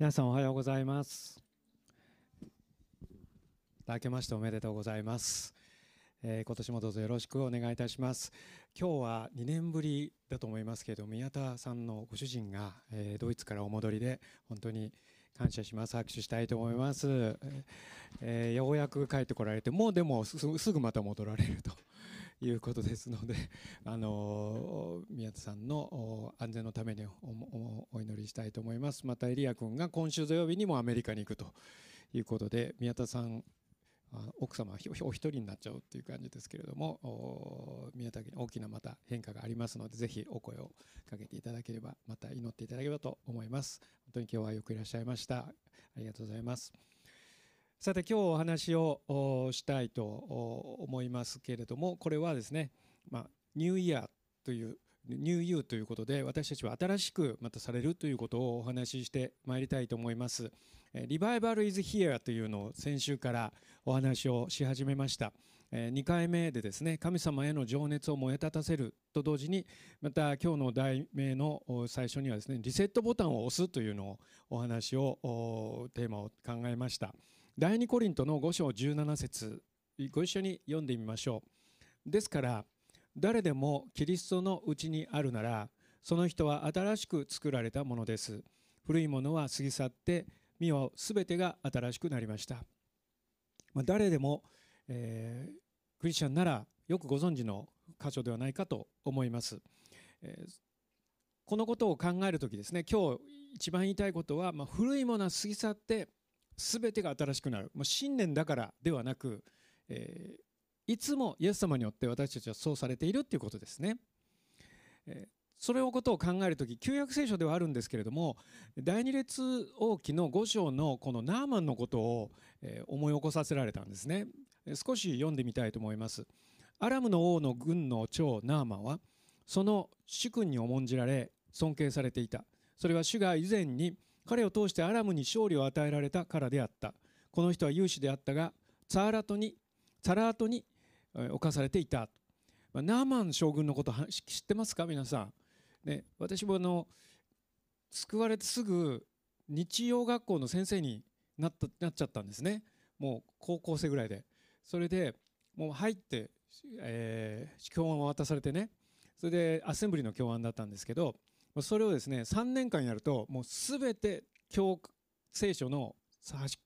皆さんおはようございます。明けましておめでとうございます、えー、今年もどうぞよろしくお願いいたします。今日は2年ぶりだと思いますけれど宮田さんのご主人が、えー、ドイツからお戻りで本当に感謝します。拍手したいと思います、えー、ようやく帰ってこられてもうでもすぐまた戻られると。いうことですので、あの宮田さんの安全のためにお祈りしたいと思います。またエリア君が今週土曜日にもアメリカに行くということで宮田さん奥様お一人になっちゃうっていう感じですけれども宮田家に大きなまた変化がありますのでぜひお声をかけていただければまた祈っていただければと思います。本当に今日はよくいらっしゃいました。ありがとうございます。さて今日お話をしたいと思いますけれどもこれはですね、まあ、ニューイヤーというニューユーということで私たちは新しくまたされるということをお話ししてまいりたいと思います。リバイバルイズヒアというのを先週からお話をし始めました。2回目でですね神様への情熱を燃え立たせると同時にまた今日の題名の最初にはですねリセットボタンを押すというのをお話をテーマを考えました。第2コリントの5章17節。ご一緒に読んでみましょう。ですから誰でもキリストのうちにあるならその人は新しく作られたものです。古いものは過ぎ去って見よ全てが新しくなりました、まあ、誰でも、えー、クリスチャンならよくご存知の箇所ではないかと思います、えー、このことを考える時ですね今日一番言いたいことは、まあ、古いものは過ぎ去って全てが新しくなる。もう信念だからではなく、えー、いつもイエス様によって私たちはそうされているということですね。えー、それをことを考える時旧約聖書ではあるんですけれども第二列王記の5章のこのナーマンのことをえ思い起こさせられたんですね。少し読んでみたいと思います。アラムの王の軍の長ナーマンはその主君に重んじられ尊敬されていた。それは主が以前に彼を通してアラムに勝利を与えられたからであった。この人は勇士であったがツァーラトにツァラートに侵されていた。ナーマン将軍のこと知ってますか？皆さん、ね、私もあの救われてすぐ日曜学校の先生になったなっちゃったんですね。もう高校生ぐらいで。それでもう入って、えー、教案を渡されてね。それでアッセンブリの教案だったんですけどそれをですね3年間やるともう全て教聖書の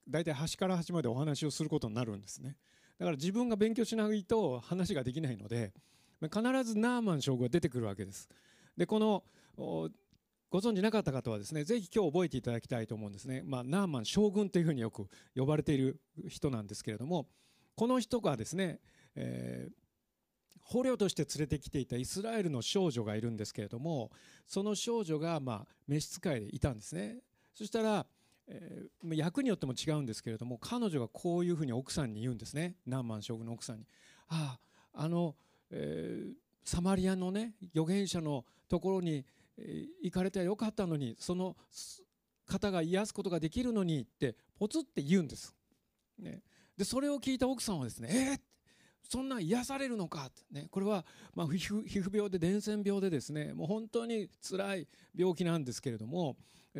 大体端から端までお話をすることになるんですね。だから自分が勉強しないと話ができないので必ずナーマン将軍が出てくるわけです。でこのご存じなかった方はですねぜひ今日覚えていただきたいと思うんですね、まあ、ナーマン将軍というふうによく呼ばれている人なんですけれどもこの人がですね、えー捕虜として連れてきていたイスラエルの少女がいるんですけれどもその少女がまあ召使いでいたんですね。そしたら、えー、役によっても違うんですけれども彼女がこういうふうに奥さんに言うんですね。ナーマン将軍の奥さんに「あああの、えー、サマリアのね預言者のところに、えー、行かれてはよかったのにその方が癒すことができるのに」ってポツって言うんです。ね、でそれを聞いた奥さんはですね「えー、そんな癒されるのかってね、これはま皮膚病で伝染病でですねもう本当に辛い病気なんですけれども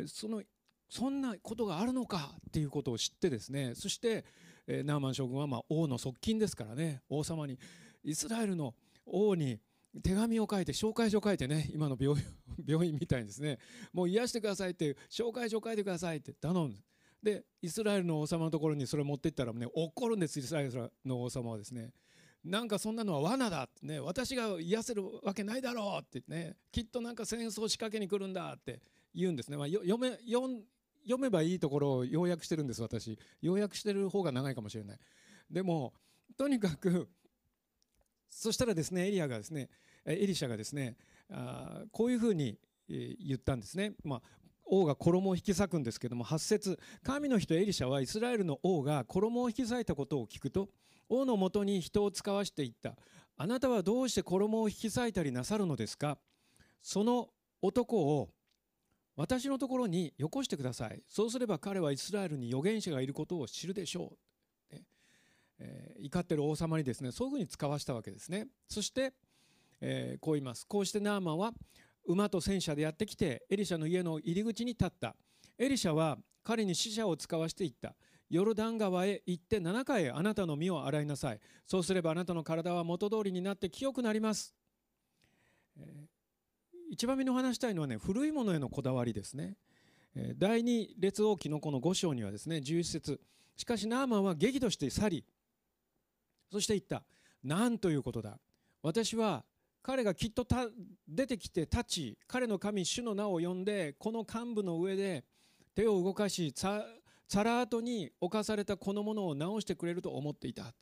そのそんなことがあるのかっていうことを知ってですねそして、えナーマン将軍はま王の側近ですからね王様にイスラエルの王に手紙を書いて紹介状を書いてね今の病 病院みたいにですねもう癒してくださいって紹介状を書いてくださいって頼むでイスラエルの王様のところにそれを持っていったらね怒るんですイスラエルの王様はですね。なんかそんなのは罠だってね私が癒せるわけないだろうってねきっとなんか戦争を仕掛けに来るんだって言うんですね、まあ、読め読読めばいいところを要約してるんです私。要約してる方が長いかもしれない。でもとにかくそしたらですねエリアがですねエリシャがですねあこういうふうに言ったんですね、まあ、王が衣を引き裂くんですけども8節神の人エリシャはイスラエルの王が衣を引き裂いたことを聞くと王のもとに人を使わしていった。あなたはどうして衣を引き裂いたりなさるのですか？その男を私のところによこしてください。そうすれば彼はイスラエルに預言者がいることを知るでしょう、えー、怒ってる王様にですねそういうふうに使わしたわけですね。そして、えー、こう言います。こうしてナーマンは馬と戦車でやってきてエリシャの家の入り口に立った。エリシャは彼に死者を使わしていった。ヨルダン川へ行って7回あなたの身を洗いなさい。そうすればあなたの体は元通りになって清くなります、えー、一番目に話したいのはね古いものへのこだわりですね、え、第二列王記のこの5章にはですね11節。しかしナーマンは激怒して去りそして言った。何ということだ。私は彼がきっと出てきて立ち彼の神主の名を呼んでこの幹部の上で手を動かしサラートに侵されたこのものを直してくれると思っていた、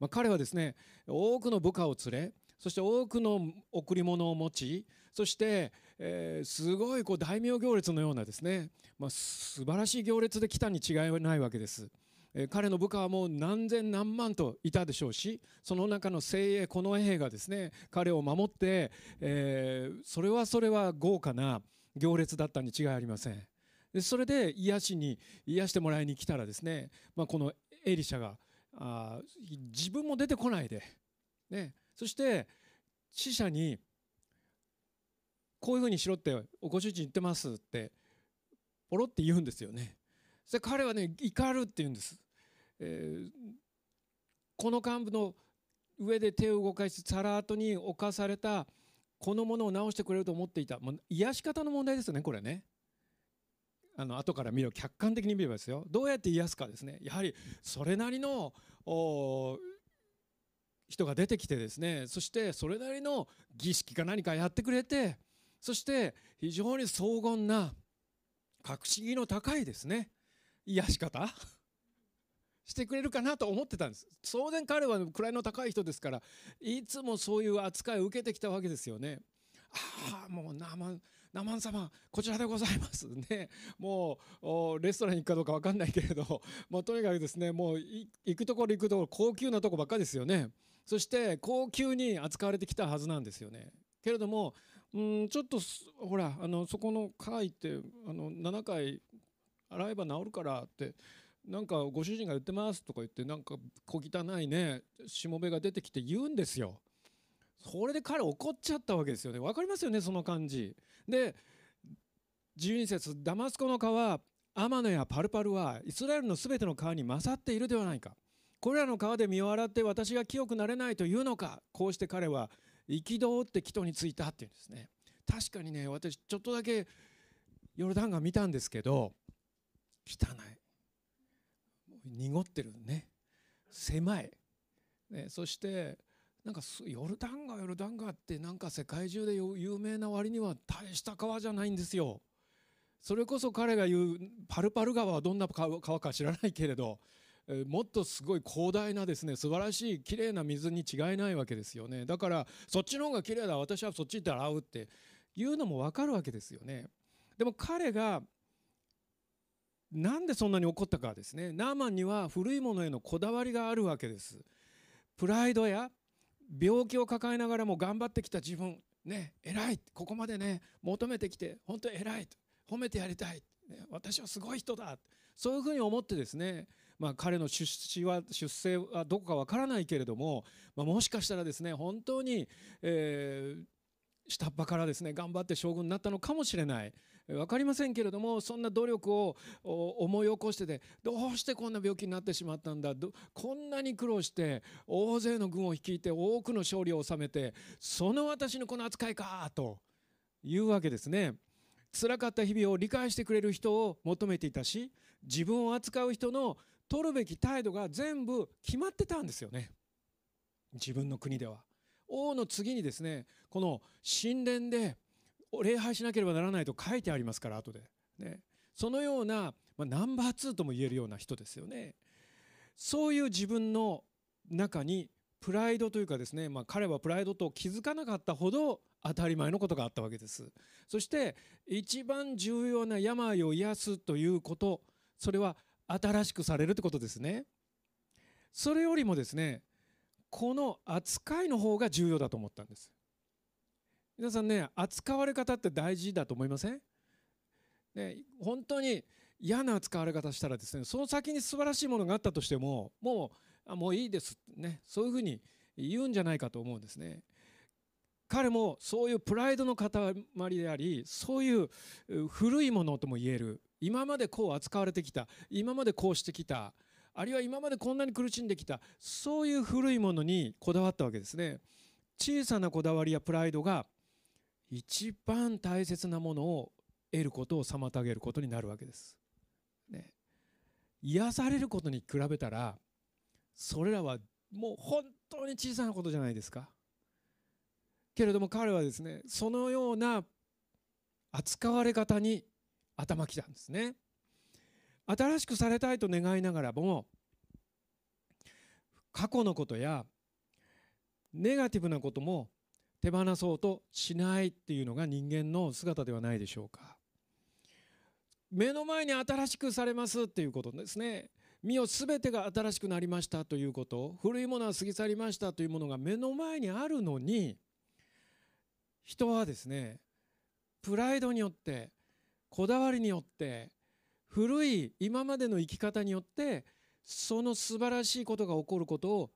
まあ、彼はですね多くの部下を連れそして多くの贈り物を持ちそして、えー、すごいこう大名行列のようなですね、まあ、素晴らしい行列で来たに違いないわけです。彼の部下はもう何千何万といたでしょうしその中の精鋭この兵がですね彼を守って、えー、それはそれは豪華な行列だったに違いありません。でそれで癒しに癒してもらいに来たらですね、まあ、このエリシャがあ自分も出てこないで、ね、そして死者にこういうふうにしろってご主人言ってますってポロって言うんですよね。で彼はね怒るって言うんです。えー、この幹部の上で手を動かしサラートに侵されたこのものを直してくれると思っていた、もう癒し方の問題ですよねこれね。あの後から見る客観的に見ればですよ。どうやって癒すかですね。やはりそれなりの人が出てきてですね。そしてそれなりの儀式か何かやってくれてそして非常に荘厳な格式の高いですね。癒し方？してくれるかなと思ってたんです。当然彼は位の高い人ですからいつもそういう扱いを受けてきたわけですよね。ああもう生ナマン様こちらでございます。ねもうレストランに行くかどうか分かんないけれど もうとにかくですねもう行くところ行くところ高級なとこばっかですよね。そして高級に扱われてきたはずなんですよね。けれどもうんちょっとほらあのそこの階ってあの7回洗えば治るからってなんかご主人が言ってますとか言ってなんか小汚いねしもべが出てきて言うんですよ。それで彼怒っちゃったわけですよね。分かりますよねその感じ。で12節ダマスコの川アマノやパルパルはイスラエルのすべての川に勝っているではないか。これらの川で身を洗って私が清くなれないというのか。こうして彼は憤って祈祷に着いたっていうんですね。確かにね私ちょっとだけヨルダン川見たんですけど汚い。濁ってるね。狭い、ね、そしてなんかヨルダン川ヨルダン川ってなんか世界中で有名な割には大した川じゃないんですよ。それこそ彼が言うパルパル川はどんな川か知らないけれどもっとすごい広大なですね素晴らしい綺麗な水に違いないわけですよね。だからそっちの方が綺麗だ私はそっち行って洗うっていうのも分かるわけですよね。でも彼がなんでそんなに怒ったかですね。ナーマンには古いものへのこだわりがあるわけです。プライドや病気を抱えながらも頑張ってきた自分ね偉いここまでね求めてきて本当に偉い褒めてやりたい、ね、私はすごい人だそういうふうに思ってですねまあ、彼の出資は出生はどこかわからないけれども、まあ、もしかしたらですね本当に、えー、下っ端からですね頑張って将軍になったのかもしれない。分かりませんけれどもそんな努力を思い起こしててどうしてこんな病気になってしまったんだ？こんなに苦労して大勢の軍を率いて多くの勝利を収めてその私のこの扱いかというわけですね。辛かった日々を理解してくれる人を求めていたし自分を扱う人の取るべき態度が全部決まってたんですよね自分の国では。王の次にですねこの神殿で礼拝しなければならないと書いてありますから後で、ね、そのような、まあ、ナンバー2とも言えるような人ですよね。そういう自分の中にプライドというかですね、まあ、彼はプライドと気づかなかったほど当たり前のことがあったわけです。そして一番重要な病を癒すということそれは新しくされるってことですね。それよりもですねこの扱いの方が重要だと思ったんです。皆さんね扱われ方って大事だと思いません？ね本当に嫌な扱われ方したらですねその先に素晴らしいものがあったとしてももうあもういいですねそういうふうに言うんじゃないかと思うんですね。彼もそういうプライドの塊でありそういう古いものとも言える。今までこう扱われてきた今までこうしてきたあるいは今までこんなに苦しんできたそういう古いものにこだわったわけですね。小さなこだわりやプライドが一番大切なものを得ることを妨げることになるわけです、ね、癒されることに比べたらそれらはもう本当に小さなことじゃないですか。けれども彼はですねそのような扱われ方に頭きたんですね。新しくされたいと願いながらも過去のことやネガティブなことも手放そうとしないっていうのが人間の姿ではないでしょうか。目の前に新しくされますっていうことですね。身を全てが新しくなりましたということ。古いものは過ぎ去りましたというものが目の前にあるのに人はですねプライドによってこだわりによって古い今までの生き方によってその素晴らしいことが起こることを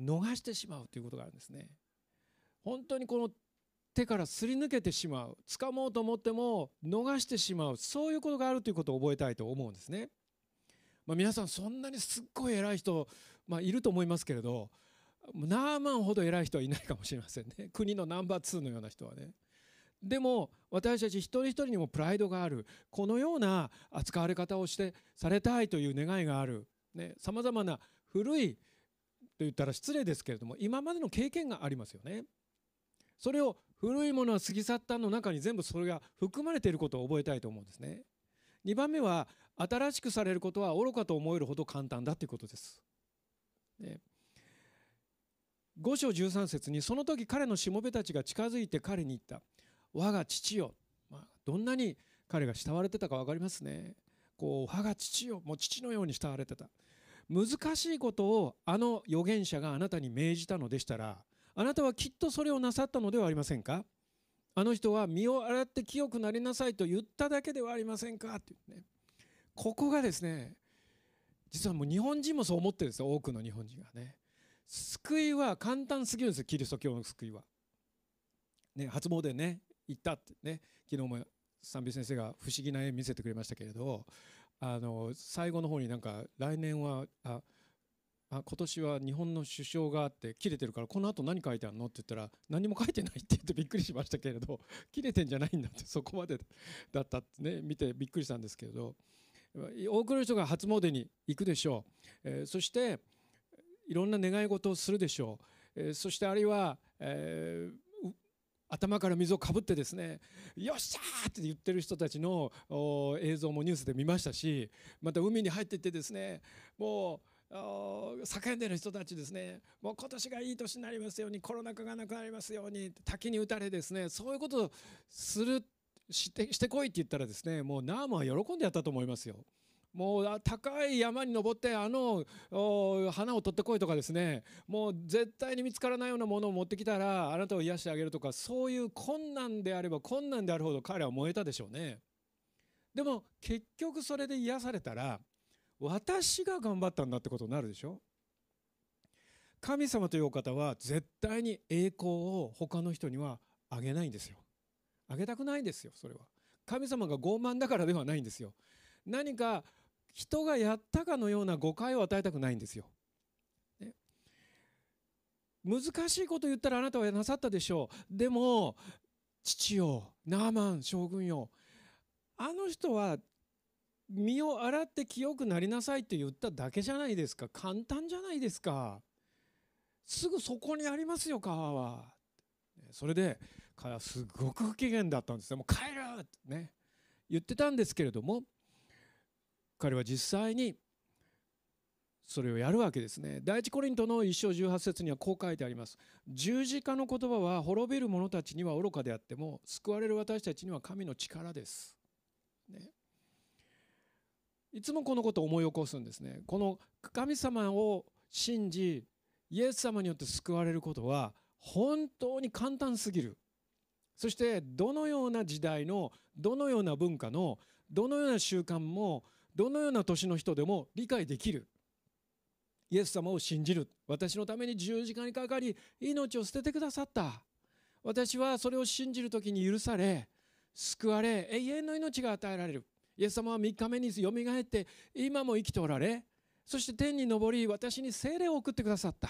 逃してしまうということがあるんですね。本当にこの手からすり抜けてしまう掴もうと思っても逃してしまうそういうことがあるということを覚えたいと思うんですね。まあ、皆さんそんなにすっごい偉い人、まあ、いると思いますけれどナーマンほど偉い人はいないかもしれませんね 国のナンバー2のような人はね。でも私たち一人一人にもプライドがあるこのような扱われ方をしてされたいという願いがあるさまざまな古いと言ったら失礼ですけれども今までの経験がありますよね。それを古いものは過ぎ去ったの中に全部それが含まれていることを覚えたいと思うんですね。2番目は新しくされることは愚かと思えるほど簡単だということです。ね5章13節にその時彼のしもべたちが近づいて彼に言った「我が父よ」まあ、どんなに彼が慕われてたか分かりますね。こう我が父よもう父のように慕われてた難しいことをあの預言者があなたに命じたのでしたらあなたはきっとそれをなさったのではありませんか？あの人は身を洗って清くなりなさいと言っただけではありませんか？ってねここがですね実はもう日本人もそう思ってるんですよ。多くの日本人がね。救いは簡単すぎるんですキリスト教の救いは。ね、初詣ね行ったってね。昨日も三美先生が不思議な絵見せてくれましたけれど。あの最後の方になんか来年はああ今年は日本の首相があって切れてるからこの後何書いてあるの？って言ったら何も書いてないって言ってびっくりしましたけれど 切れてんじゃないんだってそこまでだったってね見てびっくりしたんですけれど多くの人が初詣に行くでしょう、えー、そしていろんな願い事をするでしょう、えー、そしてあるいは、えー、頭から水をかぶってですね「よっしゃ!」って言ってる人たちの映像もニュースで見ましたしまた海に入っていってですねもう叫んでる人たちですねもう今年がいい年になりますようにコロナ禍がなくなりますように滝に打たれですねそういうことをするしてしてこいって言ったらですねもうナーマは喜んでやったと思いますよ。もう高い山に登ってあの花を取ってこいとかですねもう絶対に見つからないようなものを持ってきたらあなたを癒してあげるとかそういう困難であれば困難であるほど彼は燃えたでしょうね。でも結局それで癒されたら私が頑張ったんだってことになるでしょ？神様というお方は絶対に栄光を他の人にはあげないんですよ。あげたくないんですよそれは。神様が傲慢だからではないんですよ。何か人がやったかのような誤解を与えたくないんですよ、難しいこと言ったらあなたはなさったでしょう。でも父よナーマン将軍よあの人は身を洗って清くなりなさいって言っただけじゃないですか。簡単じゃないですか。すぐそこにありますよ川は。それで彼はすごく不機嫌だったんですよもう帰るってね言ってたんですけれども彼は実際にそれをやるわけですね。第一コリントの一章18節にはこう書いてあります。十字架の言葉は滅びる者たちには愚かであっても救われる私たちには神の力です、ね、いつもこのことを思い起こすんですね。この神様を信じイエス様によって救われることは本当に簡単すぎる。そしてどのような時代のどのような文化のどのような習慣もどのような年の人でも理解できる。イエス様を信じる。私のために十字架にかかり命を捨ててくださった。私はそれを信じる時に許され救われ永遠の命が与えられる。イエス様は3日目によみがえって今も生きておられそして天に昇り私に精霊を送ってくださった。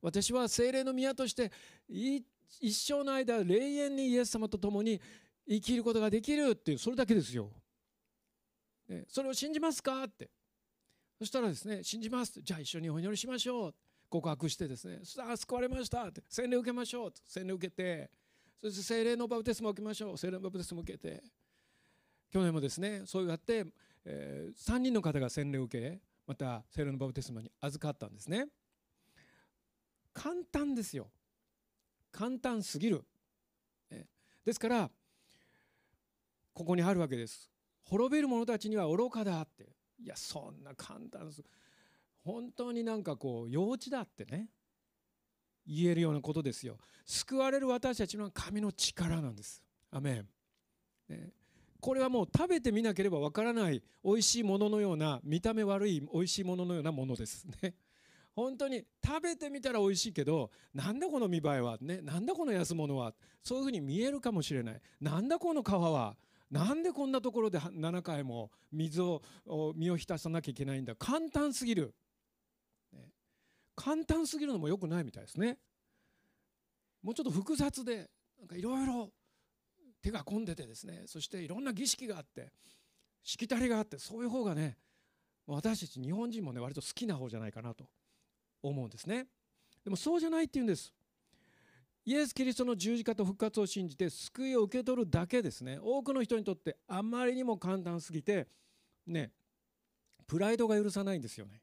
私は精霊の宮として一生の間永遠にイエス様と共に生きることができるっていうそれだけですよ。それを信じますかって。そしたらですね信じますじゃあ一緒にお祈りしましょう。告白してですねさあ救われましたって。洗礼受けましょうと洗礼受けて。そして精霊のバプテスマを受けましょう。精霊のバプテスマを受けて。去年もですねそうやって、えー、3人の方が洗礼を受けまた聖霊のバプテスマに預かったんですね。簡単ですよ。簡単すぎる。ですからここにあるわけです。滅びる者たちには愚かだって。いやそんな簡単です。本当になんかこう幼稚だってね。言えるようなことですよ。救われる私たちの神の力なんです。アメン、ね、これはもう食べてみなければわからない美味しいもののような見た目悪い美味しいもののようなものですね。本当に食べてみたら美味しいけどなんだこの見栄えは？ねなんだこの安物は？そういうふうに見えるかもしれない。なんだこの皮は？なんでこんなところで7回も水を身を浸さなきゃいけないんだ？簡単すぎる、ね、簡単すぎるのもよくないみたいですね。もうちょっと複雑でなんかいろいろ手が込んでてですねそしていろんな儀式があってしきたりがあってそういう方がね私たち日本人もね割と好きな方じゃないかなと思うんですね。でもそうじゃないって言うんです。イエス・キリストの十字架と復活を信じて救いを受け取るだけですね。多くの人にとってあまりにも簡単すぎてねプライドが許さないんですよね。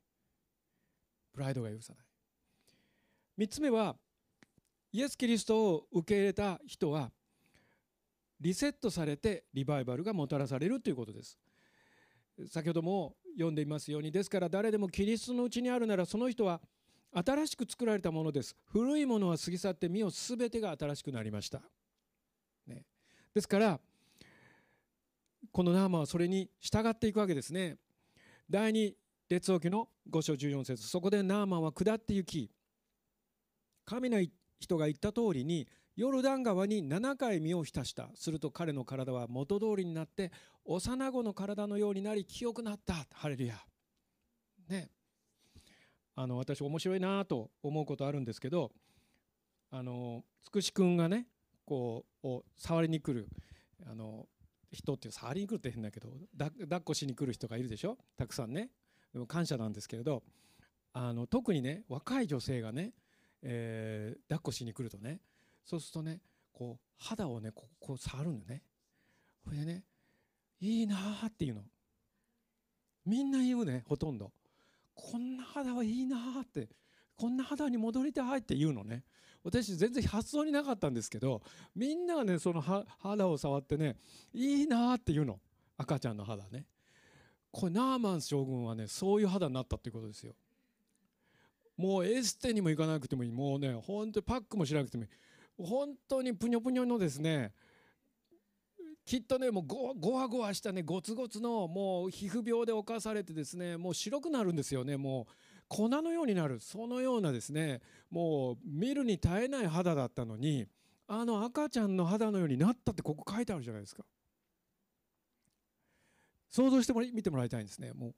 プライドが許さない。3つ目はイエス・キリストを受け入れた人はリセットされてリバイバルがもたらされるということです。先ほども読んでいますようにですから誰でもキリストのうちにあるならその人は新しく作られたものです。古いものは過ぎ去って身を全てが新しくなりました、ね、ですからこのナーマはそれに従っていくわけですね。第二列王記の5章14節。そこでナーマンは下って行き神の人が言った通りにヨルダン川に7回身を浸した。すると彼の体は元通りになって幼子の体のようになり清くなった。ハレルヤ。ね。あの私面白いなと思うことあるんですけどあのつくしくんがねこう触りに来るあの人って触りに来るって変だけど抱っこしに来る人がいるでしょ？たくさんね。でも感謝なんですけれどあの特にね若い女性がね、えー、抱っこしに来るとねそうするとねこう肌をねここ触るんだね。これでねいいなーっていうの。みんな言うねほとんど。こんな肌はいいなって。こんな肌に戻りたいって言うのね。私全然発想になかったんですけどみんながねその肌を触ってねいいなって言うの。赤ちゃんの肌ね。これナーマン将軍はねそういう肌になったっていうことですよ。もうエステにも行かなくてもいい。もうね本当にパックもしなくてもいい。本当にぷにょぷにょのですねきっとねもうごごわごわしたねゴツゴツのもう皮膚病で侵されてですねもう白くなるんですよね。もう粉のようになる。そのようなですねもう見るに耐えない肌だったのにあの赤ちゃんの肌のようになったってここ書いてあるじゃないですか。想像しても見てもらいたいんですね。も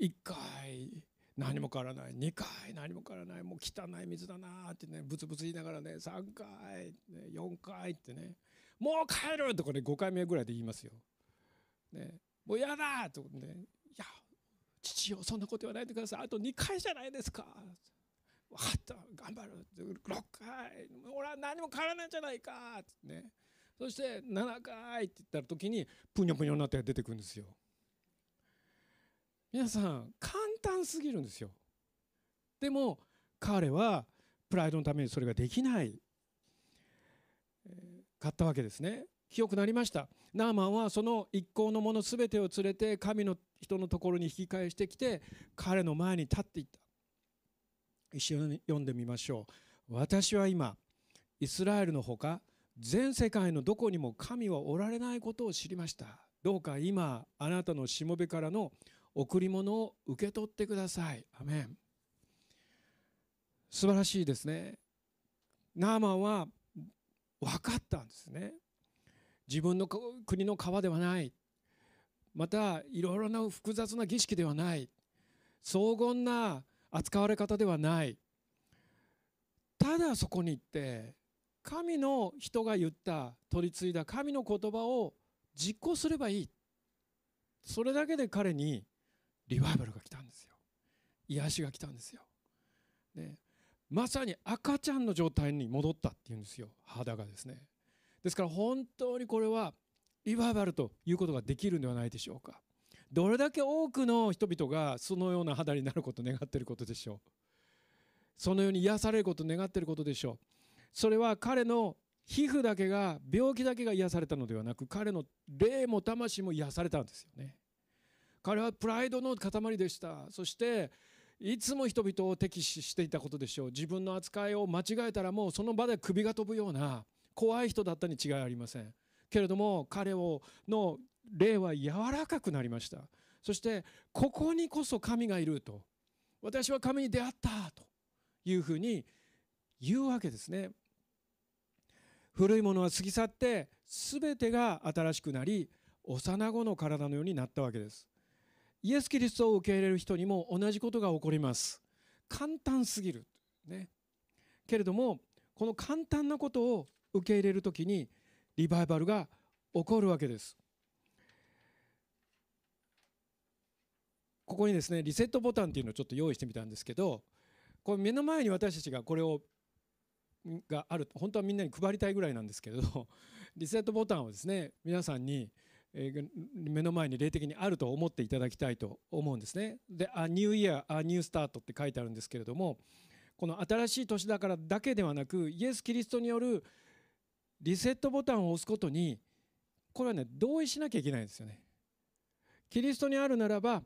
う1回何も変わらない2回何も変わらないもう汚い水だなってねブツブツ言いながらね3回4回ってねもう帰るとかね5回目ぐらいで言いますよ。ね、もう嫌だとね、いや、父よ、そんなこと言わないでください。あと2回じゃないですか。分かった、頑張る。6回、俺は何も変わらないじゃないか。ね。そして7回って言った時に、ぷにょぷにょになって出てくるんですよ。皆さん、簡単すぎるんですよ。でも、彼はプライドのためにそれができない。買ったわけですね。清くなりました。ナーマンはその一行の者全てを連れて神の人のところに引き返してきて彼の前に立っていった。一緒に読んでみましょう。私は今イスラエルのほか全世界のどこにも神はおられないことを知りました。どうか今あなたのしもべからの贈り物を受け取ってください。アメン。素晴らしいですね。ナーマンは分かったんですね。自分の国の川ではない。またいろいろな複雑な儀式ではない。荘厳な扱われ方ではない。ただそこに行って神の人が言った取り継いだ神の言葉を実行すればいい。それだけで彼にリバイバルが来たんですよ。癒しが来たんですよ、ね、まさに赤ちゃんの状態に戻ったっていうんですよ。肌がですね。ですから本当にこれはリバイバルということができるんではないでしょうか。どれだけ多くの人々がそのような肌になることを願っていることでしょう。そのように癒されることを願っていることでしょう。それは彼の皮膚だけが病気だけが癒されたのではなく彼の霊も魂も癒されたんですよね。彼はプライドの塊でした。そしていつも人々を敵視していたことでしょう。自分の扱いを間違えたらもうその場で首が飛ぶような怖い人だったに違いありません。けれども彼をの霊は柔らかくなりました。そしてここにこそ神がいると。私は神に出会ったと。いうふうに言うわけですね。古いものは過ぎ去って全てが新しくなり幼子の体のようになったわけです。イエス・キリストを受け入れる人にも同じことが起こります。簡単すぎる。ね。けれどもこの簡単なことを受け入れる時にリバイバルが起こるわけです。ここにですねリセットボタンっていうのをちょっと用意してみたんですけどこれ目の前に私たちがこれをがある本当はみんなに配りたいぐらいなんですけれどリセットボタンをですね皆さんに目の前に霊的にあると思っていただきたいと思うんですね。で「A New Year A New Start」って書いてあるんですけれどもこの新しい年だからだけではなくイエス・キリストによるリセットボタンを押すことにこれはね同意しなきゃいけないんですよね。キリストにあるならば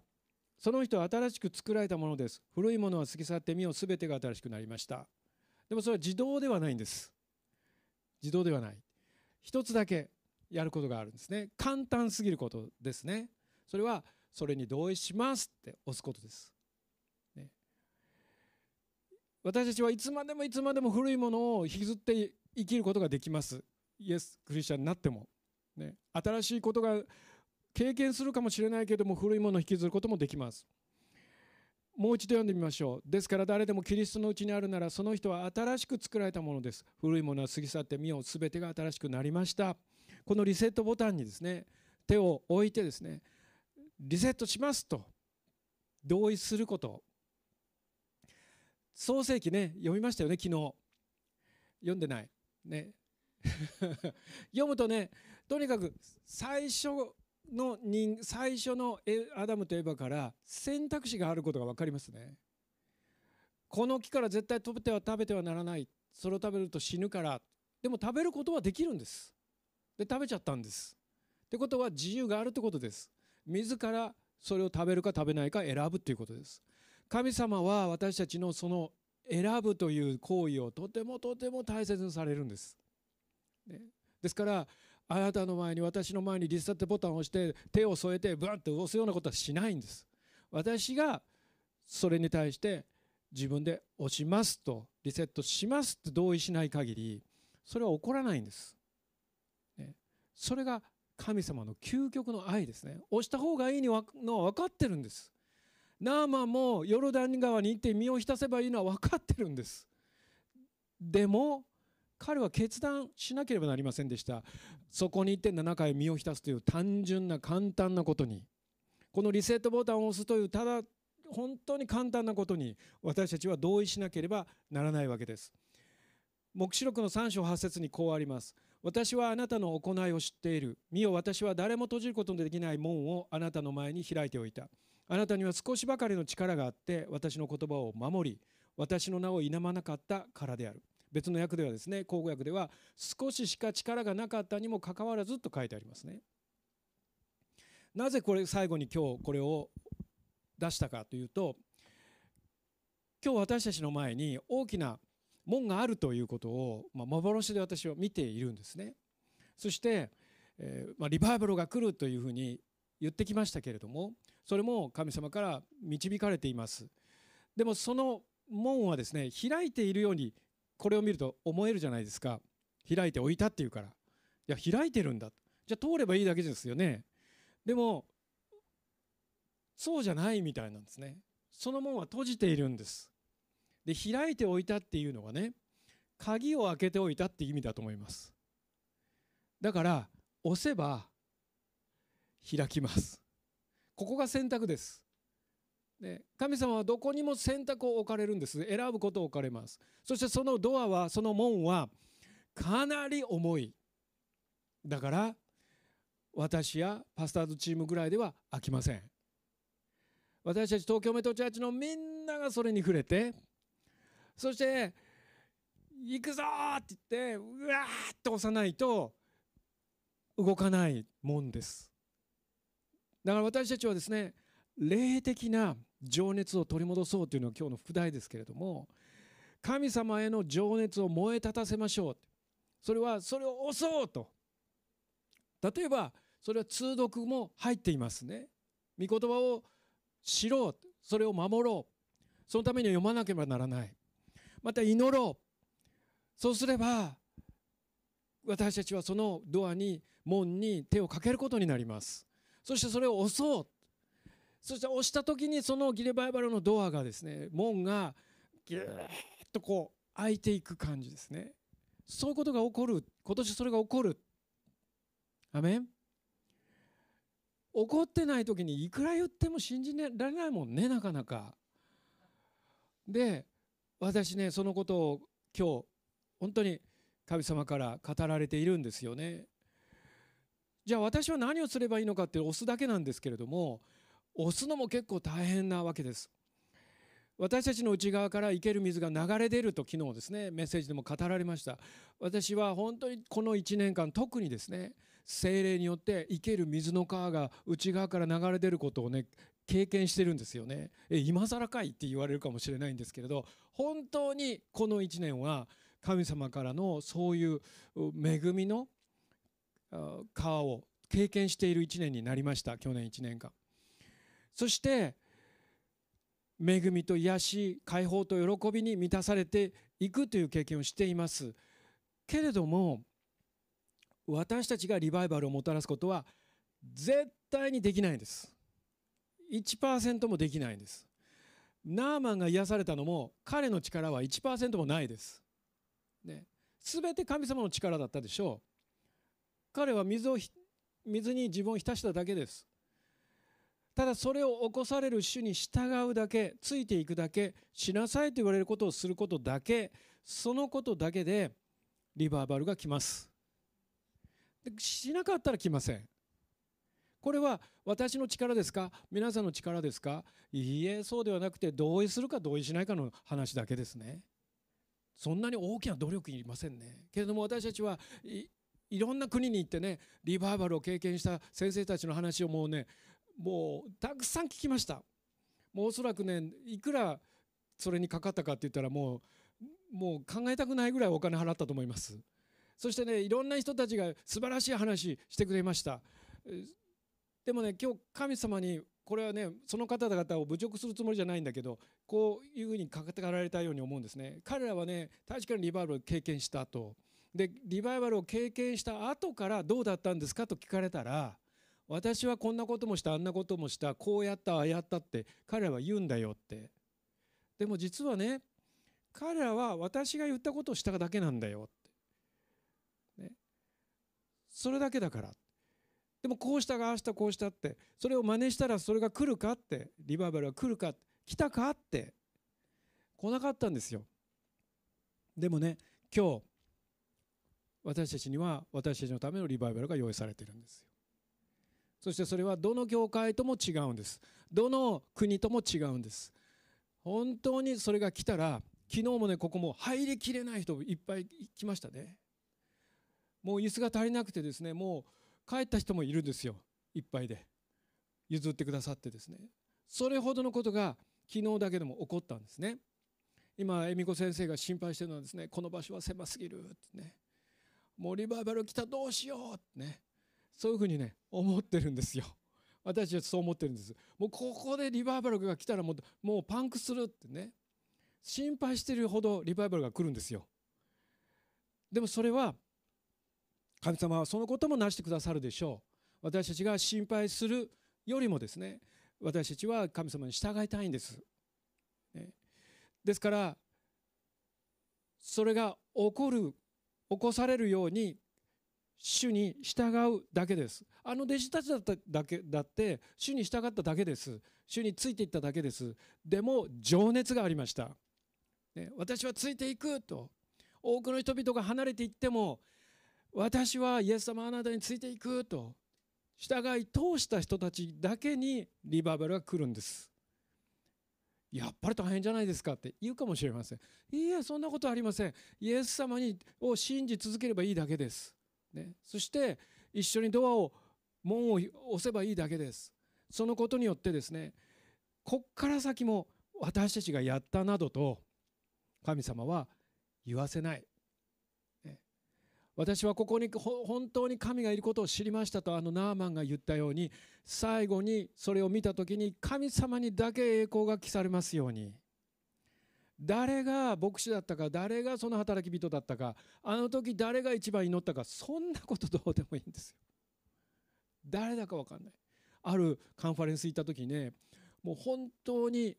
その人は新しく作られたものです。古いものは過ぎ去ってみよう全てが新しくなりました。でもそれは自動ではないんです。自動ではない。一つだけやることがあるんですね。簡単すぎることですね。それはそれに同意しますって押すことです。ね、私たちはいつまでもいつまでも古いものを引きずって生きることができます。イエス・クリスチャンになっても。ね、新しいことが経験するかもしれないけども古いものを引きずることもできます。もう一度読んでみましょう。ですから誰でもキリストのうちにあるならその人は新しく作られたものです。古いものは過ぎ去ってみよう。すべてが新しくなりました。このリセットボタンにですね、手を置いてですね、リセットしますと同意すること。創世記ね、読みましたよね、昨日。読んでない。ね。読むとね、とにかく最初の人最初のアダムとエバから選択肢があることが分かりますねこの木から絶対食べては食べてはならないそれを食べると死ぬからでも食べることはできるんですで食べちゃったんです。ってことは自由があるってことです。自らそれを食べるか食べないか選ぶということです。神様は私たちのその選ぶという行為をとてもとても大切にされるんです、ね、ですからあなたの前に私の前にリセットボタンを押して手を添えてブワンって押すようなことはしないんです。私がそれに対して自分で押しますとリセットしますって同意しない限りそれは起こらないんです、それが神様の究極の愛ですね。押した方がいいのは分かってるんです。ナーマンもヨルダン川に行って身を浸せばいいのは分かってるんです。でも彼は決断しなければなりませんでした。そこに行って7回身を浸すという単純な簡単なことに。このリセットボタンを押すというただ本当に簡単なことに私たちは同意しなければならないわけです。黙示録の3章8節にこうあります。私はあなたの行いを知っている。見よ私は誰も閉じることのできない門をあなたの前に開いておいた。あなたには少しばかりの力があって私の言葉を守り私の名を否まなかったからである。別の訳ではですね口語訳では少ししか力がなかったにもかかわらずと書いてありますね。なぜこれ最後に今日これを出したかというと今日私たちの前に大きな門があるということを、まあ、幻で私は見ているんですね。そして、えーまあ、リバイバルが来るというふうに言ってきましたけれどもそれも神様から導かれています。でもその門はですね開いているようにこれを見ると思えるじゃないですか。開いておいたっていうから。いや開いてるんだ。じゃあ通ればいいだけですよね。でもそうじゃないみたいなんですね。その門は閉じているんです。で開いておいたっていうのはね鍵を開けておいたって意味だと思います。だから押せば開きます。ここが選択です。で神様はどこにも選択を置かれるんです。選ぶことを置かれます。そしてそのドアはその門はかなり重い。だから私やパスターズチームぐらいでは開きません。私たち東京メトロチャーチのみんながそれに触れてそして行くぞって言ってうわーっと押さないと動かないもんです。だから私たちはですね霊的な情熱を取り戻そうというのが今日の副題ですけれども神様への情熱を燃え立たせましょう。それはそれを押そうと。例えばそれは通読も入っていますね。御言葉を知ろう。それを守ろう。そのためには読まなければならない。また祈ろう。そうすれば私たちはそのドアに門に手をかけることになります。そしてそれを押そう。そして押した時にそのギレバイバルのドアがですね門がギューッとこう開いていく感じですね。そういうことが起こる。今年それが起こる。アメン。起こってない時にいくら言っても信じられないもんねなかなか。で私ねそのことを今日本当に神様から語られているんですよね。じゃあ私は何をすればいいのかって押すだけなんですけれども押すのも結構大変なわけです。私たちの内側から生ける水が流れ出ると昨日ですねメッセージでも語られました。私は本当にこの1年間特にですね精霊によって生ける水の川が内側から流れ出ることをね経験してるんですよね。え今更かいって言われるかもしれないんですけれど本当にこの1年は神様からのそういう恵みの川を経験している1年になりました去年1年間。そして恵みと癒し解放と喜びに満たされていくという経験をしています。けれども私たちがリバイバルをもたらすことは絶対にできないんです。1%もできないんです。ナーマンが癒されたのも彼の力は1%もないです、ね、全て神様の力だったでしょう。彼は水を水に自分を浸しただけです。ただそれを起こされる主に従うだけついていくだけしなさいと言われることをすることだけそのことだけでリバーバルが来ます。しなかったら来ません。これは私の力ですか？皆さんの力ですか？いいえそうではなくて同意するか同意しないかの話だけですね。そんなに大きな努力いりませんね。けれども私たちはいろんな国に行ってねリバーバルを経験した先生たちの話をもうねもうたくさん聞きました。もうおそらくねいくらそれにかかったかって言ったらもうもう考えたくないぐらいお金払ったと思います。そしてねいろんな人たちが素晴らしい話してくれました。でもね今日神様にこれはねその方々を侮辱するつもりじゃないんだけどこういうふうに語られたように思うんですね。彼らはね確かにリバイバルを経験したとでリバイバルを経験した後からどうだったんですかと聞かれたら私はこんなこともしたあんなこともしたこうやったああやったって彼らは言うんだよって。でも実はね彼らは私が言ったことをしただけなんだよそれだけだから。でもこうしたがああしたこうしたってそれを真似したらそれが来るかってリバイバルが来るか来たかって来なかったんですよ。でもね今日私たちには私たちのためのリバイバルが用意されてるんですよ。そしてそれはどの教会とも違うんです。どの国とも違うんです。本当にそれが来たら昨日もねここも入りきれない人いっぱい来ましたね。もう椅子が足りなくてですねもう帰った人もいるんですよ。いっぱいで。譲ってくださってですね。それほどのことが昨日だけでも起こったんですね。今恵美子先生が心配してるのはですねこの場所は狭すぎるってね。もうリバイバル来たどうしようってね。そういうふうにね思ってるんですよ。私はそう思ってるんです。もうここでリバイバルが来たらもうもうパンクするってね。心配してるほどリバイバルが来るんですよ。でもそれは神様はそのこともなしてくださるでしょう。私たちが心配するよりもですね私たちは神様に従いたいんです。ね、ですからそれが起こる起こされるように主に従うだけです。あの弟子たちだっただけだって主に従っただけです。主についていっただけです。でも情熱がありました、ね、私はついていくと多くの人々が離れていっても私はイエス様あなたについていくと従い通した人たちだけにリバイバルが来るんです。やっぱり大変じゃないですかって言うかもしれません。いやそんなことありません。イエス様にを信じ続ければいいだけです、ね、そして一緒にドアを門を押せばいいだけです。そのことによってですねこっから先も私たちがやったなどと神様は言わせない。私はここに本当に神がいることを知りましたとあのナーマンが言ったように最後にそれを見た時に神様にだけ栄光が記されますように。誰が牧師だったか誰がその働き人だったかあの時誰が一番祈ったかそんなことどうでもいいんですよ。誰だか分かんない。あるカンファレンス行った時ねもう本当に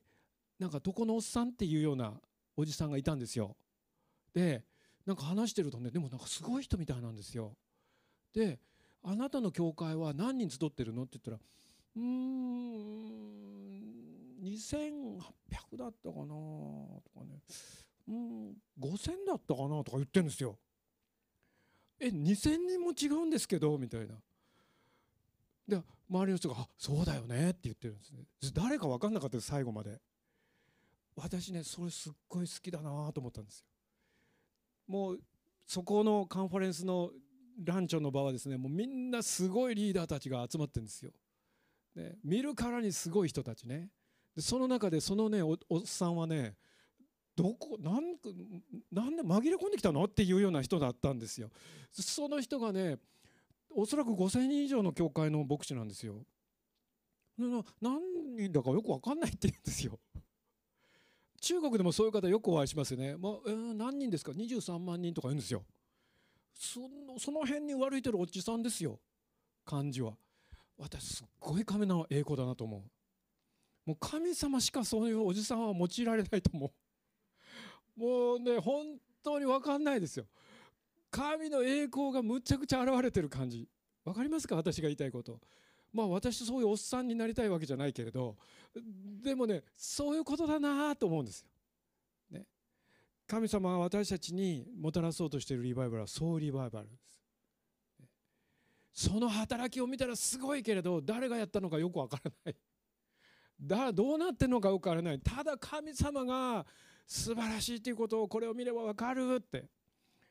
なんかどこのおっさんっていうようなおじさんがいたんですよ。でなんか話してるとねでもなんかすごい人みたいなんですよ。で「あなたの教会は何人集ってるの?」って言ったら「うーん2800だったかな」とかね「うん5000だったかな」とか言ってるんですよ。え2000人も違うんですけど？みたいな。で周りの人が「あそうだよね」って言ってるんですね。誰か分かんなかったです最後まで。私ねそれすっごい好きだなと思ったんですよ。もうそこのカンファレンスのランチョンの場はですねもうみんなすごいリーダーたちが集まってるんですよ。ね、見るからにすごい人たちねでその中でそのねおっさんはねどこなんなんで紛れ込んできたの？っていうような人だったんですよ。その人がねおそらく5,000人以上の教会の牧師なんですよ。何人だかよく分かんないって言うんですよ。中国でもそういう方よくお会いしますよね、まあえー、何人ですか？23万人とか言うんですよ。そのその辺に悪いてるおじさんですよ。漢字は。私すっごい神の栄光だなと思う。もう神様しかそういうおじさんは用いられないと思う。もうね本当に分かんないですよ。神の栄光がむちゃくちゃ現れてる感じ。分かりますか？私が言いたいこと。まあ私そういうおっさんになりたいわけじゃないけれどでもねそういうことだなと思うんですよ。ね、神様が私たちにもたらそうとしているリバイバルはそうリバイバルです。その働きを見たらすごいけれど誰がやったのかよくわからない。だどうなってるのかよくわからない。ただ神様が素晴らしいということをこれを見ればわかるって。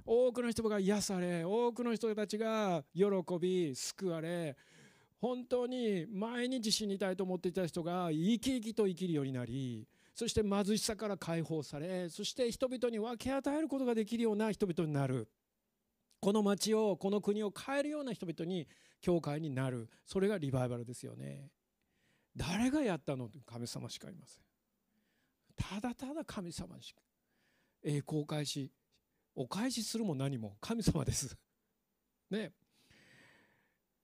多くの人が癒され多くの人たちが喜び救われ本当に毎日死にたいと思っていた人が生き生きと生きるようになりそして貧しさから解放されそして人々に分け与えることができるような人々になる。この町をこの国を変えるような人々に教会になる。それがリバイバルですよね。誰がやったの？神様しかいません。ただただ神様しか栄光を返しお返しするも何も神様です。ね。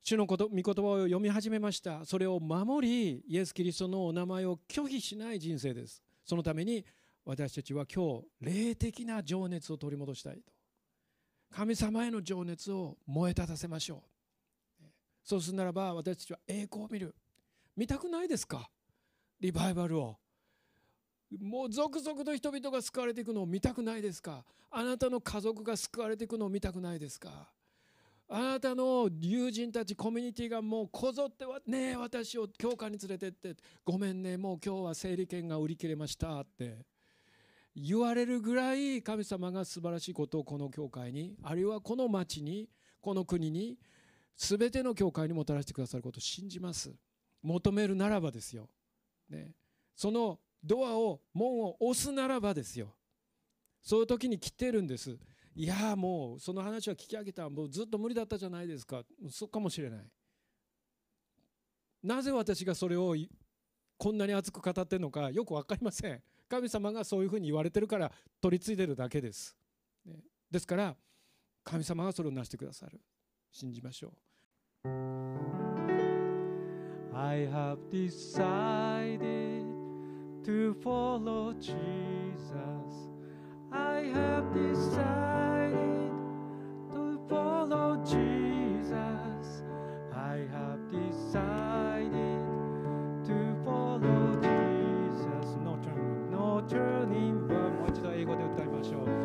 主のこと御言葉を読み始めました。それを守りイエス・キリストのお名前を拒否しない人生です。そのために私たちは今日霊的な情熱を取り戻したいと。神様への情熱を燃え立たせましょう。そうするならば私たちは栄光を見る。見たくないですか？リバイバルを。もう続々と人々が救われていくのを見たくないですか？あなたの家族が救われていくのを見たくないですか？あなたの友人たちコミュニティがもうこぞってはねえ私を教会に連れてってごめんねもう今日は整理券が売り切れましたって。言われるぐらい神様が素晴らしいことをこの教会にあるいはこの町にこの国に全ての教会にもたらしてくださることを信じます。求めるならばですよ、ね、そのドアを門を押すならばですよ。そういう時に来てるんです。いやもうその話は聞き上げた。もうずっと無理だったじゃないですか。そうかもしれない。なぜ私がそれをこんなに熱く語ってるのかよく分かりません。神様がそういうふうに言われてるから取り継いでるだけです、ね、ですから神様がそれを成してくださる。信じましょう。I have decided to follow Jesus. I have decided to follow Jesus. I have decided to follow Jesus. No turning, no turning. もう一度英語で歌いましょう。